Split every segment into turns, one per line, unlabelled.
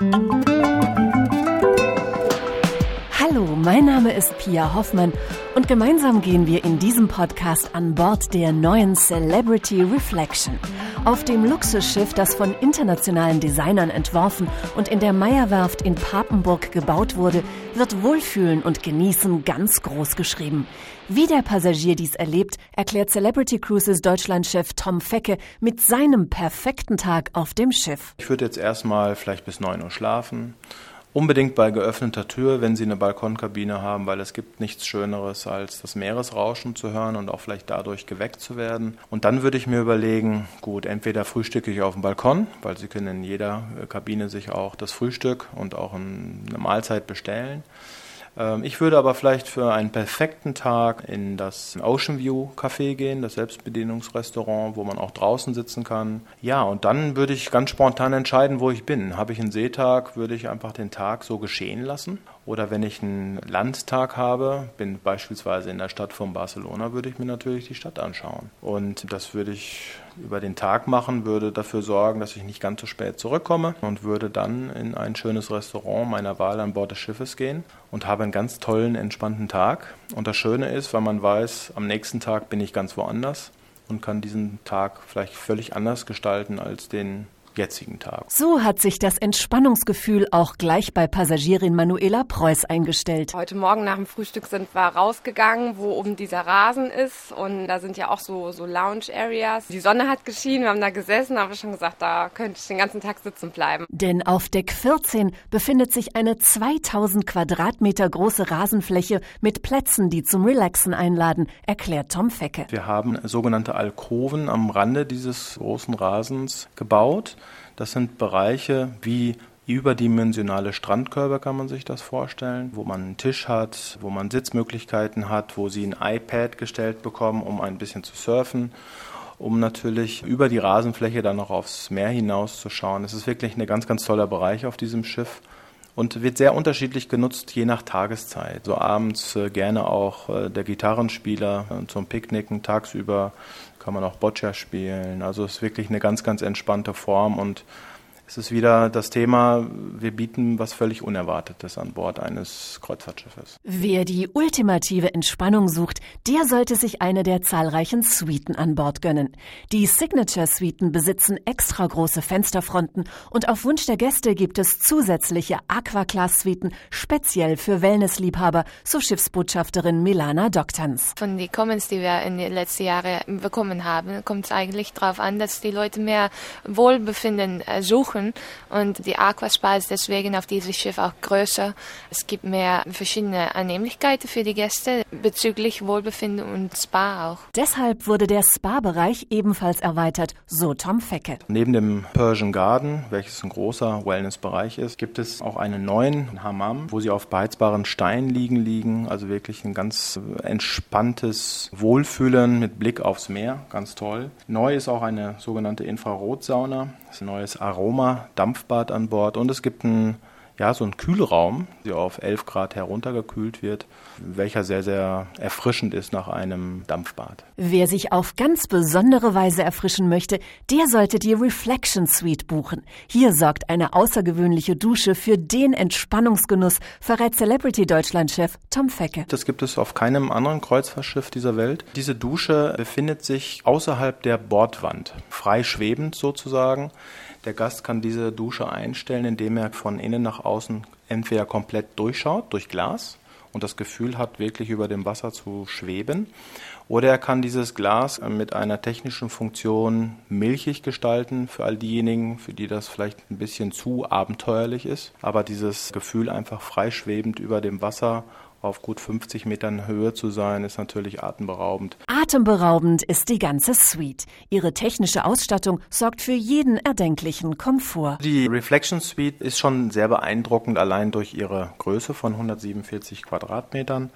Thank you. Mein Name ist Pia Hoffmann und gemeinsam gehen wir in diesem Podcast an Bord der neuen Celebrity Reflection. Auf dem Luxusschiff, das von internationalen Designern entworfen und in der Meierwerft in Papenburg gebaut wurde, wird Wohlfühlen und Genießen ganz groß geschrieben. Wie der Passagier dies erlebt, erklärt Celebrity Cruises Deutschlandchef Tom Fecke mit seinem perfekten Tag auf dem Schiff.
Ich würde jetzt erstmal vielleicht bis 9 Uhr schlafen Unbedingt bei geöffneter Tür, wenn Sie eine Balkonkabine haben, weil es gibt nichts Schöneres, als das Meeresrauschen zu hören und auch vielleicht dadurch geweckt zu werden. Und dann würde ich mir überlegen, gut, entweder frühstücke ich auf dem Balkon, weil Sie können in jeder Kabine sich auch das Frühstück und auch eine Mahlzeit bestellen. Ähm, ich würde aber vielleicht für einen perfekten Tag in das Ocean View Café gehen, das Selbstbedienungsrestaurant, wo man auch draußen sitzen kann. Ja, und dann würde ich ganz spontan entscheiden, wo ich bin. Habe ich einen Seetag, würde ich einfach den Tag so geschehen lassen. Oder wenn ich einen Landtag habe, bin beispielsweise in der Stadt von Barcelona, würde ich mir natürlich die Stadt anschauen. Und das würde ich über den Tag machen, würde dafür sorgen, dass ich nicht ganz so spät zurückkomme und würde dann in ein schönes Restaurant meiner Wahl an Bord des Schiffes gehen und habe einen ganz tollen, entspannten Tag. Und das Schöne ist, weil man weiß, am nächsten Tag bin ich ganz woanders und kann diesen Tag vielleicht völlig anders gestalten als den jetzigen Tag.
So hat sich das Entspannungsgefühl auch gleich bei Passagierin Manuela Preuß eingestellt.
Heute Morgen nach dem Frühstück sind wir rausgegangen, wo oben dieser Rasen ist und da sind ja auch so, so Lounge-Areas. Die Sonne hat geschienen, wir haben da gesessen, haben wir schon gesagt, da könnte ich den ganzen Tag sitzen bleiben.
Denn auf Deck 14 befindet sich eine 2000 Quadratmeter große Rasenfläche mit Plätzen, die zum Relaxen einladen, erklärt Tom Fecke.
Wir haben sogenannte Alkoven am Rande dieses großen Rasens gebaut. Das sind Bereiche wie überdimensionale Strandkörbe kann man sich das vorstellen, wo man einen Tisch hat, wo man Sitzmöglichkeiten hat, wo sie ein iPad gestellt bekommen, um ein bisschen zu surfen, um natürlich über die Rasenfläche dann noch aufs Meer hinaus zu schauen. Es ist wirklich ein ganz, ganz toller Bereich auf diesem Schiff und wird sehr unterschiedlich genutzt, je nach Tageszeit. So abends äh, gerne auch äh, der Gitarrenspieler äh, zum Picknicken, tagsüber kann man auch Boccia spielen. Also es ist wirklich eine ganz, ganz entspannte Form und es ist wieder das Thema, wir bieten was völlig Unerwartetes an Bord eines Kreuzfahrtschiffes.
Wer die ultimative Entspannung sucht, der sollte sich eine der zahlreichen Suiten an Bord gönnen. Die Signature-Suiten besitzen extra große Fensterfronten und auf Wunsch der Gäste gibt es zusätzliche Aqua-Class-Suiten speziell für Wellnessliebhaber, so Schiffsbotschafterin Milana Doktans.
Von den Comments, die wir in den letzten Jahren bekommen haben, kommt es eigentlich darauf an, dass die Leute mehr Wohlbefinden äh, suchen suchen. Und die Aquaspa ist deswegen auf diesem Schiff auch größer. Es gibt mehr verschiedene Annehmlichkeiten für die Gäste bezüglich Wohlbefinden und Spa auch.
Deshalb wurde der Spa-Bereich ebenfalls erweitert, so Tom Fecke.
Neben dem Persian Garden, welches ein großer Wellness-Bereich ist, gibt es auch einen neuen Hammam, wo sie auf beheizbaren Steinen liegen liegen. Also wirklich ein ganz entspanntes Wohlfühlen mit Blick aufs Meer. Ganz toll. Neu ist auch eine sogenannte Infrarotsauna. Das ist ein neues Aroma Dampfbad an Bord und es gibt ein ja, so ein Kühlraum, der auf 11 Grad heruntergekühlt wird, welcher sehr, sehr erfrischend ist nach einem Dampfbad.
Wer sich auf ganz besondere Weise erfrischen möchte, der sollte die Reflection Suite buchen. Hier sorgt eine außergewöhnliche Dusche für den Entspannungsgenuss, verrät Celebrity Deutschland-Chef Tom Fecke.
Das gibt es auf keinem anderen Kreuzfahrtschiff dieser Welt. Diese Dusche befindet sich außerhalb der Bordwand, frei schwebend sozusagen. Der Gast kann diese Dusche einstellen, indem er von innen nach außen entweder komplett durchschaut, durch Glas, und das Gefühl hat, wirklich über dem Wasser zu schweben. Oder er kann dieses Glas mit einer technischen Funktion milchig gestalten für all diejenigen, für die das vielleicht ein bisschen zu abenteuerlich ist. Aber dieses Gefühl einfach freischwebend über dem Wasser auf gut 50 Metern Höhe zu sein, ist natürlich atemberaubend.
Atemberaubend ist die ganze Suite. Ihre technische Ausstattung sorgt für jeden erdenklichen Komfort.
Die Reflection Suite ist schon sehr beeindruckend, allein durch ihre Größe von 147 Quadratmetern.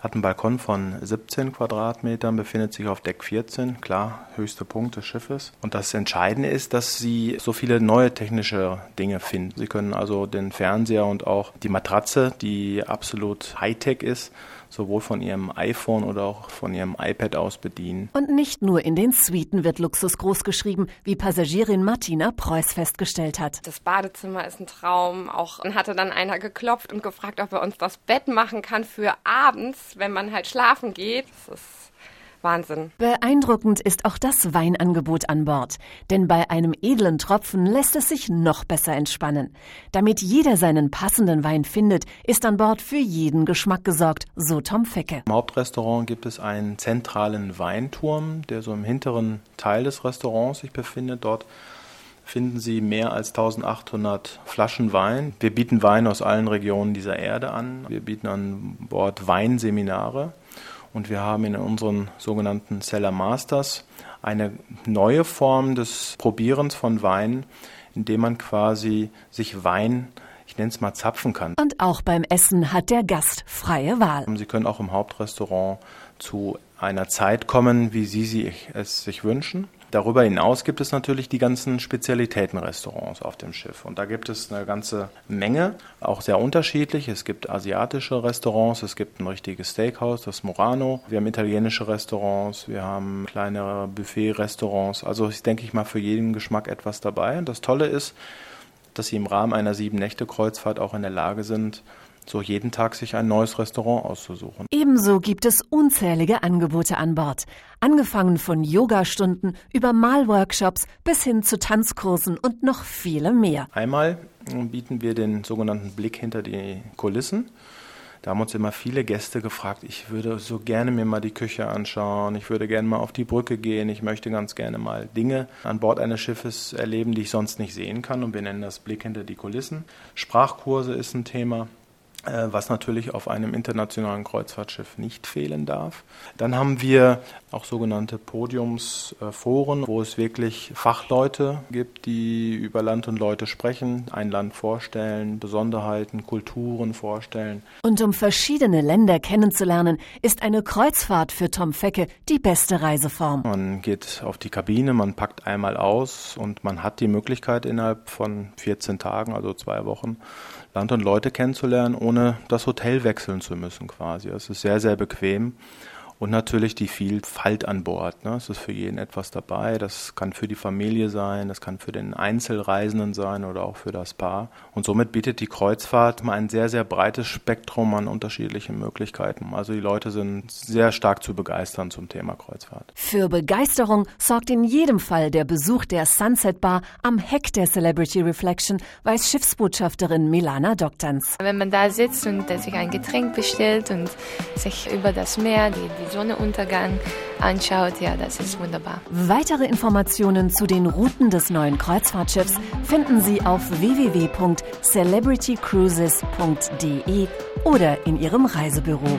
Hat einen Balkon von 17 Quadratmetern, befindet sich auf Deck 14, klar, höchste Punkt des Schiffes. Und das Entscheidende ist, dass Sie so viele neue technische Dinge finden. Sie können also den Fernseher und auch die Matratze, die absolut Hightech ist, sowohl von ihrem iPhone oder auch von ihrem iPad aus bedienen.
Und nicht nur in den Suiten wird Luxus großgeschrieben, wie Passagierin Martina Preuß festgestellt hat.
Das Badezimmer ist ein Traum. Auch hatte dann einer geklopft und gefragt, ob er uns das Bett machen kann für abends, wenn man halt schlafen geht. Das ist Wahnsinn.
Beeindruckend ist auch das Weinangebot an Bord. Denn bei einem edlen Tropfen lässt es sich noch besser entspannen. Damit jeder seinen passenden Wein findet, ist an Bord für jeden Geschmack gesorgt, so Tom Fecke.
Im Hauptrestaurant gibt es einen zentralen Weinturm, der so im hinteren Teil des Restaurants sich befindet. Dort finden Sie mehr als 1800 Flaschen Wein. Wir bieten Wein aus allen Regionen dieser Erde an. Wir bieten an Bord Weinseminare. Und wir haben in unseren sogenannten Cellar Masters eine neue Form des Probierens von Wein, indem man quasi sich Wein ich nenne es mal zapfen kann.
Und auch beim Essen hat der Gast freie Wahl.
Sie können auch im Hauptrestaurant zu einer Zeit kommen, wie Sie es sich wünschen. Darüber hinaus gibt es natürlich die ganzen Spezialitätenrestaurants auf dem Schiff. Und da gibt es eine ganze Menge, auch sehr unterschiedlich. Es gibt asiatische Restaurants, es gibt ein richtiges Steakhouse, das Morano. Wir haben italienische Restaurants, wir haben kleinere Buffet-Restaurants. Also ich denke ich mal für jeden Geschmack etwas dabei. Und das Tolle ist, dass sie im Rahmen einer Sieben-Nächte-Kreuzfahrt auch in der Lage sind, so jeden Tag sich ein neues Restaurant auszusuchen.
Ebenso gibt es unzählige Angebote an Bord. Angefangen von Yogastunden über Malworkshops bis hin zu Tanzkursen und noch viele mehr.
Einmal bieten wir den sogenannten Blick hinter die Kulissen. Da haben uns immer viele Gäste gefragt, ich würde so gerne mir mal die Küche anschauen, ich würde gerne mal auf die Brücke gehen, ich möchte ganz gerne mal Dinge an Bord eines Schiffes erleben, die ich sonst nicht sehen kann und wir nennen das Blick hinter die Kulissen. Sprachkurse ist ein Thema. Äh, was natürlich auf einem internationalen Kreuzfahrtschiff nicht fehlen darf. Dann haben wir auch sogenannte Podiumsforen, wo es wirklich Fachleute gibt, die über Land und Leute sprechen, ein Land vorstellen, Besonderheiten, Kulturen vorstellen.
Und um verschiedene Länder kennenzulernen, ist eine Kreuzfahrt für Tom Fecke die beste Reiseform.
Man geht auf die Kabine, man packt einmal aus und man hat die Möglichkeit innerhalb von 14 Tagen, also zwei Wochen, Land und Leute kennenzulernen, ohne das Hotel wechseln zu müssen quasi. Es ist sehr, sehr bequem und natürlich die Vielfalt an Bord. Ne? Es ist für jeden etwas dabei. Das kann für die Familie sein, das kann für den Einzelreisenden sein oder auch für das Paar. Und somit bietet die Kreuzfahrt mal ein sehr, sehr breites Spektrum an unterschiedlichen Möglichkeiten. Also die Leute sind sehr stark zu begeistern zum Thema Kreuzfahrt.
Für Begeisterung sorgt in jedem Fall der Besuch der Sunset Bar am Heck der Celebrity Reflection, weiß Schiffsbotschafterin Milana Doktans.
Wenn man da sitzt und sich ein Getränk bestellt und sich über das Meer, die, die Sonnenuntergang anschaut, ja, das ist wunderbar.
Weitere Informationen zu den Routen des neuen Kreuzfahrtschiffs finden Sie auf www.celebritycruises.de oder in Ihrem Reisebüro.